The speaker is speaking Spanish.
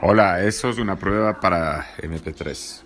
Hola, eso es una prueba para MP3.